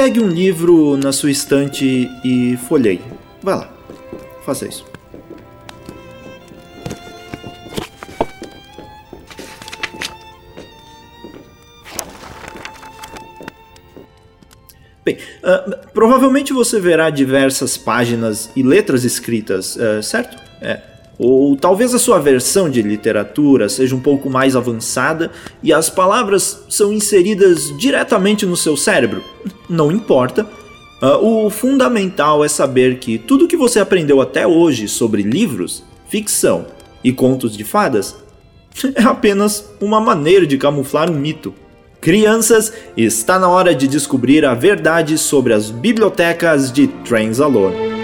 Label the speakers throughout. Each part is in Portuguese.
Speaker 1: pegue um livro na sua estante e folheie. Vai lá, faça isso. Bem, uh, provavelmente você verá diversas páginas e letras escritas, uh, certo? É. Ou talvez a sua versão de literatura seja um pouco mais avançada e as palavras são inseridas diretamente no seu cérebro. Não importa. Uh, o fundamental é saber que tudo que você aprendeu até hoje sobre livros, ficção e contos de fadas é apenas uma maneira de camuflar um mito. Crianças, está na hora de descobrir a verdade sobre as bibliotecas de Transalore.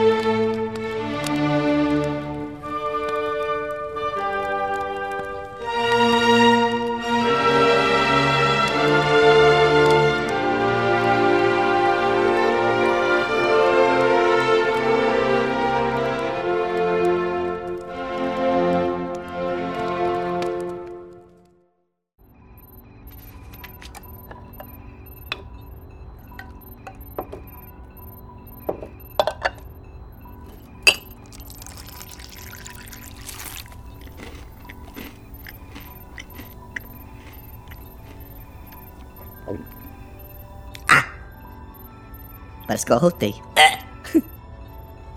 Speaker 2: Parece que eu arrotei.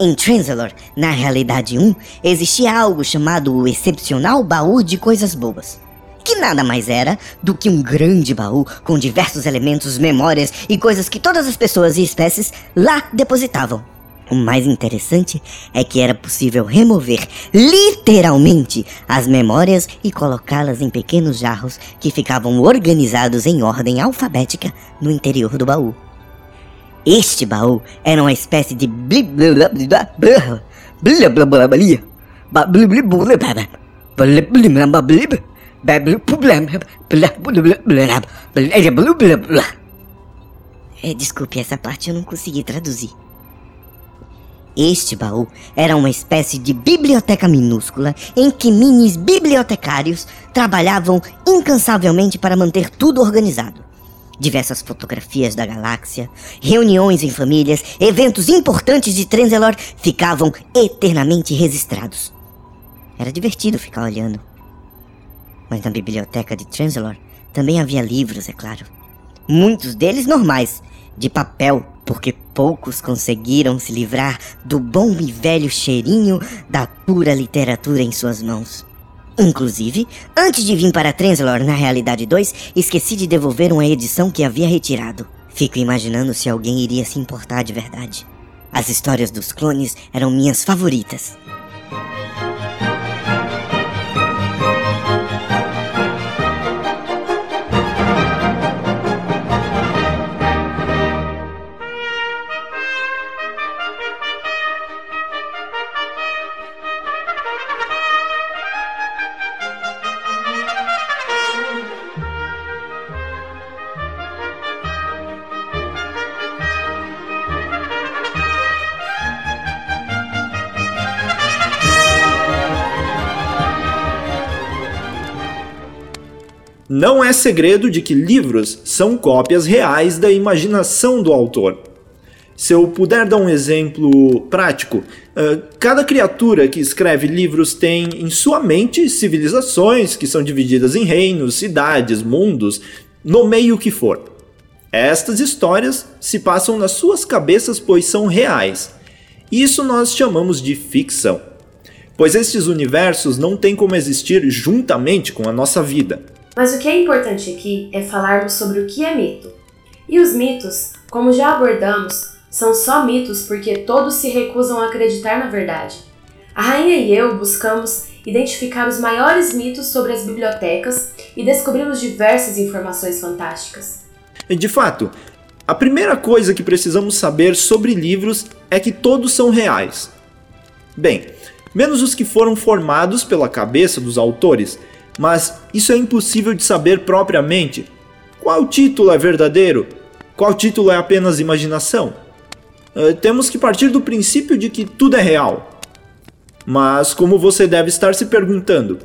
Speaker 2: Em Transalor, na realidade 1, existia algo chamado o excepcional baú de coisas boas. Que nada mais era do que um grande baú com diversos elementos, memórias e coisas que todas as pessoas e espécies lá depositavam. O mais interessante é que era possível remover literalmente as memórias e colocá-las em pequenos jarros que ficavam organizados em ordem alfabética no interior do baú. Este baú era uma espécie de é, desculpe, essa parte eu não consegui traduzir. Este baú era uma espécie de biblioteca minúscula em que minis bibliotecários trabalhavam incansavelmente para manter tudo organizado diversas fotografias da galáxia, reuniões em famílias, eventos importantes de Transelor ficavam eternamente registrados. Era divertido ficar olhando. Mas na biblioteca de Transelor também havia livros, é claro. Muitos deles normais, de papel, porque poucos conseguiram se livrar do bom e velho cheirinho da pura literatura em suas mãos. Inclusive, antes de vir para Translor na Realidade 2, esqueci de devolver uma edição que havia retirado. Fico imaginando se alguém iria se importar de verdade. As histórias dos clones eram minhas favoritas.
Speaker 1: Não é segredo de que livros são cópias reais da imaginação do autor. Se eu puder dar um exemplo prático, eh, cada criatura que escreve livros tem em sua mente civilizações que são divididas em reinos, cidades, mundos, no meio que for. Estas histórias se passam nas suas cabeças, pois são reais. Isso nós chamamos de ficção, pois estes universos não têm como existir juntamente com a nossa vida.
Speaker 3: Mas o que é importante aqui é falarmos sobre o que é mito. E os mitos, como já abordamos, são só mitos porque todos se recusam a acreditar na verdade. A rainha e eu buscamos identificar os maiores mitos sobre as bibliotecas e descobrimos diversas informações fantásticas.
Speaker 1: De fato, a primeira coisa que precisamos saber sobre livros é que todos são reais. Bem, menos os que foram formados pela cabeça dos autores, mas isso é impossível de saber propriamente. Qual título é verdadeiro? Qual título é apenas imaginação? Uh, temos que partir do princípio de que tudo é real. Mas, como você deve estar se perguntando,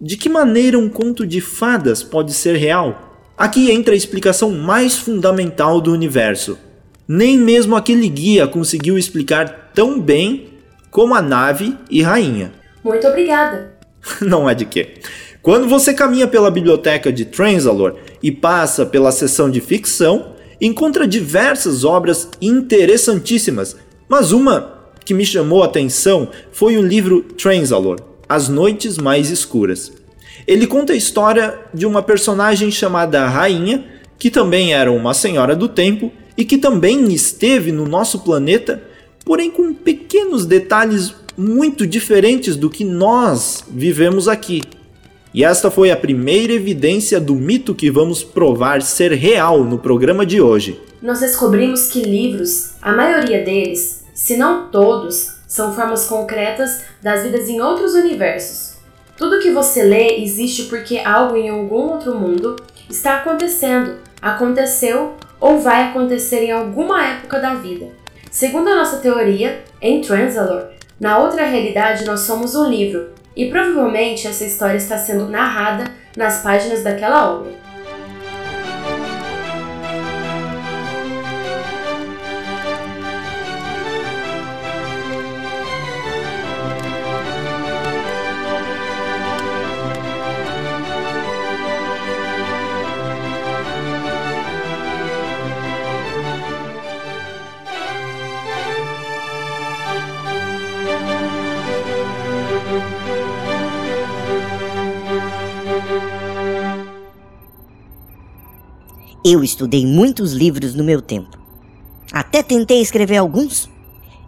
Speaker 1: de que maneira um conto de fadas pode ser real? Aqui entra a explicação mais fundamental do universo. Nem mesmo aquele guia conseguiu explicar tão bem como a nave e rainha.
Speaker 3: Muito obrigada.
Speaker 1: Não é de quê. Quando você caminha pela biblioteca de Transalor e passa pela seção de ficção, encontra diversas obras interessantíssimas, mas uma que me chamou a atenção foi o livro Transalor, As Noites Mais Escuras. Ele conta a história de uma personagem chamada Rainha, que também era uma senhora do tempo e que também esteve no nosso planeta, porém com pequenos detalhes muito diferentes do que nós vivemos aqui. E esta foi a primeira evidência do mito que vamos provar ser real no programa de hoje.
Speaker 3: Nós descobrimos que livros, a maioria deles, se não todos, são formas concretas das vidas em outros universos. Tudo que você lê existe porque algo em algum outro mundo está acontecendo, aconteceu ou vai acontecer em alguma época da vida. Segundo a nossa teoria, em Transalor, na outra realidade nós somos um livro, e provavelmente essa história está sendo narrada nas páginas daquela obra.
Speaker 2: Eu estudei muitos livros no meu tempo. Até tentei escrever alguns.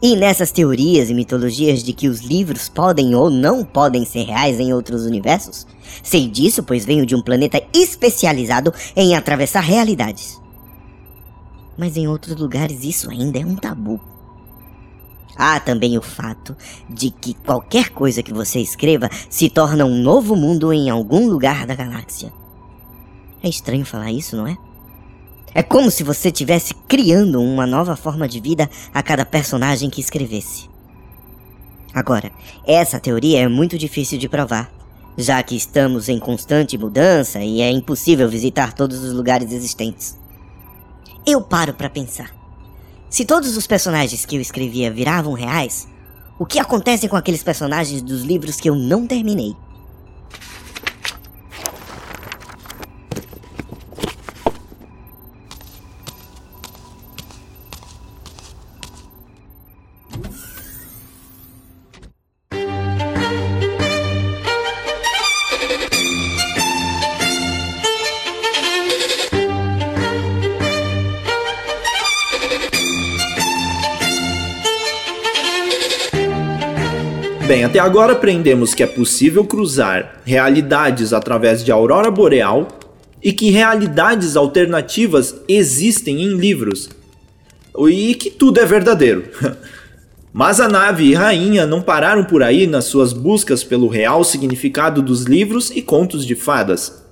Speaker 2: E nessas teorias e mitologias de que os livros podem ou não podem ser reais em outros universos, sei disso pois venho de um planeta especializado em atravessar realidades. Mas em outros lugares isso ainda é um tabu. Há também o fato de que qualquer coisa que você escreva se torna um novo mundo em algum lugar da galáxia. É estranho falar isso, não é? É como se você estivesse criando uma nova forma de vida a cada personagem que escrevesse. Agora, essa teoria é muito difícil de provar, já que estamos em constante mudança e é impossível visitar todos os lugares existentes. Eu paro para pensar. Se todos os personagens que eu escrevia viravam reais, o que acontece com aqueles personagens dos livros que eu não terminei?
Speaker 1: Bem, até agora aprendemos que é possível cruzar realidades através de aurora boreal e que realidades alternativas existem em livros. E que tudo é verdadeiro. Mas a nave e rainha não pararam por aí nas suas buscas pelo real significado dos livros e contos de fadas.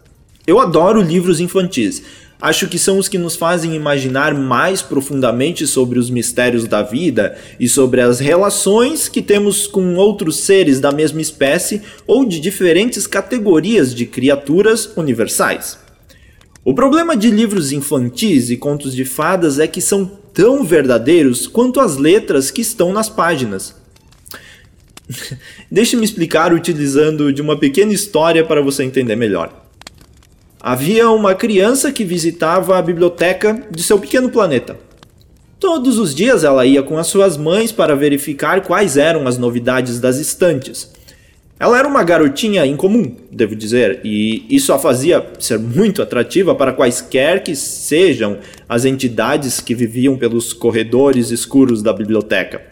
Speaker 1: Eu adoro livros infantis, acho que são os que nos fazem imaginar mais profundamente sobre os mistérios da vida e sobre as relações que temos com outros seres da mesma espécie ou de diferentes categorias de criaturas universais. O problema de livros infantis e contos de fadas é que são tão verdadeiros quanto as letras que estão nas páginas. Deixe-me explicar utilizando de uma pequena história para você entender melhor. Havia uma criança que visitava a biblioteca de seu pequeno planeta. Todos os dias ela ia com as suas mães para verificar quais eram as novidades das estantes. Ela era uma garotinha incomum, devo dizer, e isso a fazia ser muito atrativa para quaisquer que sejam as entidades que viviam pelos corredores escuros da biblioteca.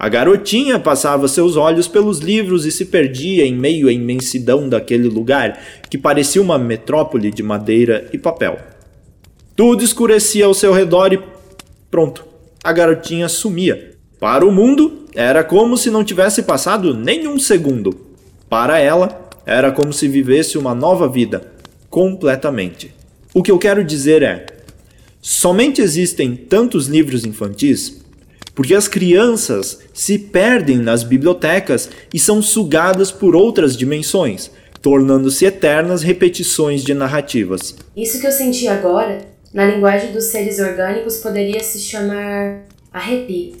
Speaker 1: A garotinha passava seus olhos pelos livros e se perdia em meio à imensidão daquele lugar, que parecia uma metrópole de madeira e papel. Tudo escurecia ao seu redor e pronto, a garotinha sumia. Para o mundo, era como se não tivesse passado nenhum segundo. Para ela, era como se vivesse uma nova vida, completamente. O que eu quero dizer é: somente existem tantos livros infantis porque as crianças se perdem nas bibliotecas e são sugadas por outras dimensões, tornando-se eternas repetições de narrativas.
Speaker 3: Isso que eu senti agora Na linguagem dos seres orgânicos poderia se chamar arrepio.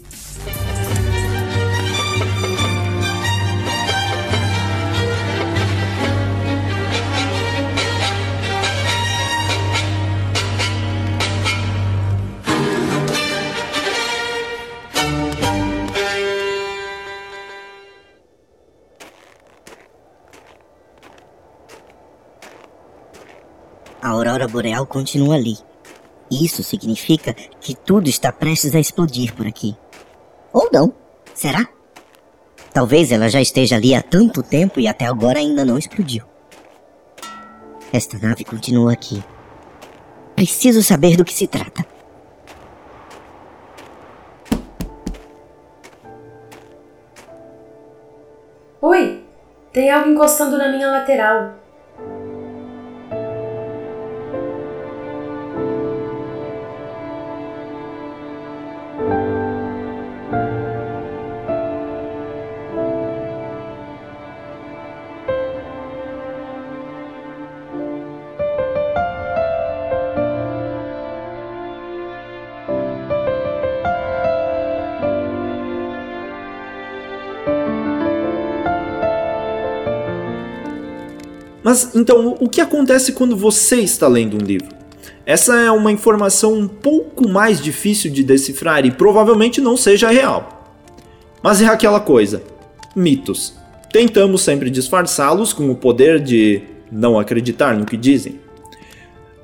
Speaker 2: Aurora boreal continua ali. Isso significa que tudo está prestes a explodir por aqui. Ou não. Será? Talvez ela já esteja ali há tanto tempo e até agora ainda não explodiu. Esta nave continua aqui. Preciso saber do que se trata.
Speaker 3: Oi! Tem algo encostando na minha lateral.
Speaker 1: Mas então, o que acontece quando você está lendo um livro? Essa é uma informação um pouco mais difícil de decifrar e provavelmente não seja real. Mas é aquela coisa: mitos. Tentamos sempre disfarçá-los com o poder de não acreditar no que dizem.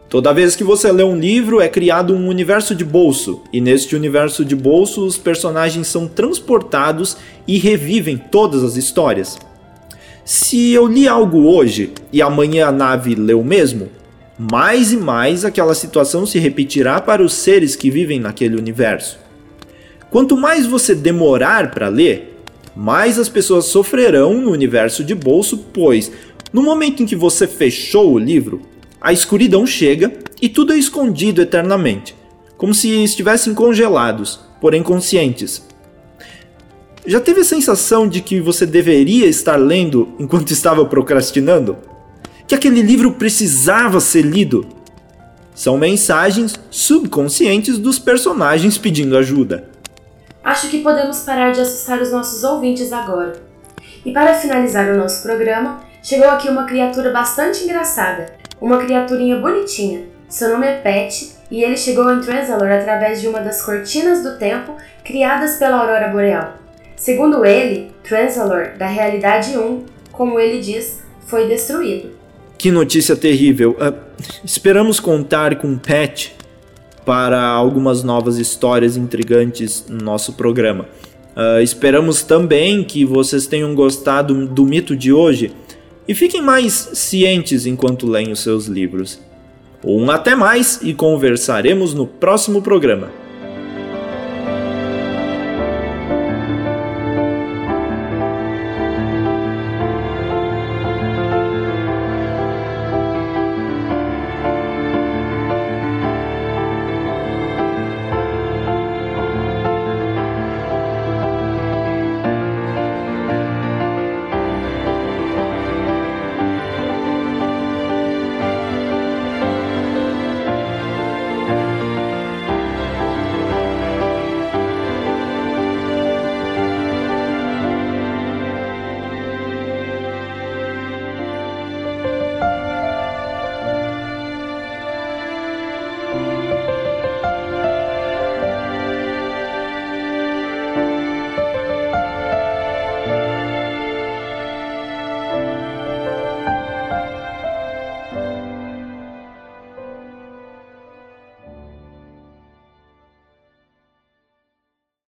Speaker 1: Toda vez que você lê um livro, é criado um universo de bolso, e neste universo de bolso, os personagens são transportados e revivem todas as histórias. Se eu li algo hoje e amanhã a nave o mesmo, mais e mais aquela situação se repetirá para os seres que vivem naquele universo. Quanto mais você demorar para ler, mais as pessoas sofrerão no universo de bolso, pois no momento em que você fechou o livro, a escuridão chega e tudo é escondido eternamente, como se estivessem congelados, porém conscientes, já teve a sensação de que você deveria estar lendo enquanto estava procrastinando? Que aquele livro precisava ser lido? São mensagens subconscientes dos personagens pedindo ajuda.
Speaker 3: Acho que podemos parar de assustar os nossos ouvintes agora. E para finalizar o nosso programa, chegou aqui uma criatura bastante engraçada, uma criaturinha bonitinha. Seu nome é Pet e ele chegou em Transalor através de uma das cortinas do tempo criadas pela aurora boreal. Segundo ele, Transalor, da realidade 1, como ele diz, foi destruído.
Speaker 1: Que notícia terrível. Uh, esperamos contar com Pat para algumas novas histórias intrigantes no nosso programa. Uh, esperamos também que vocês tenham gostado do mito de hoje e fiquem mais cientes enquanto leem os seus livros. Um até mais e conversaremos no próximo programa.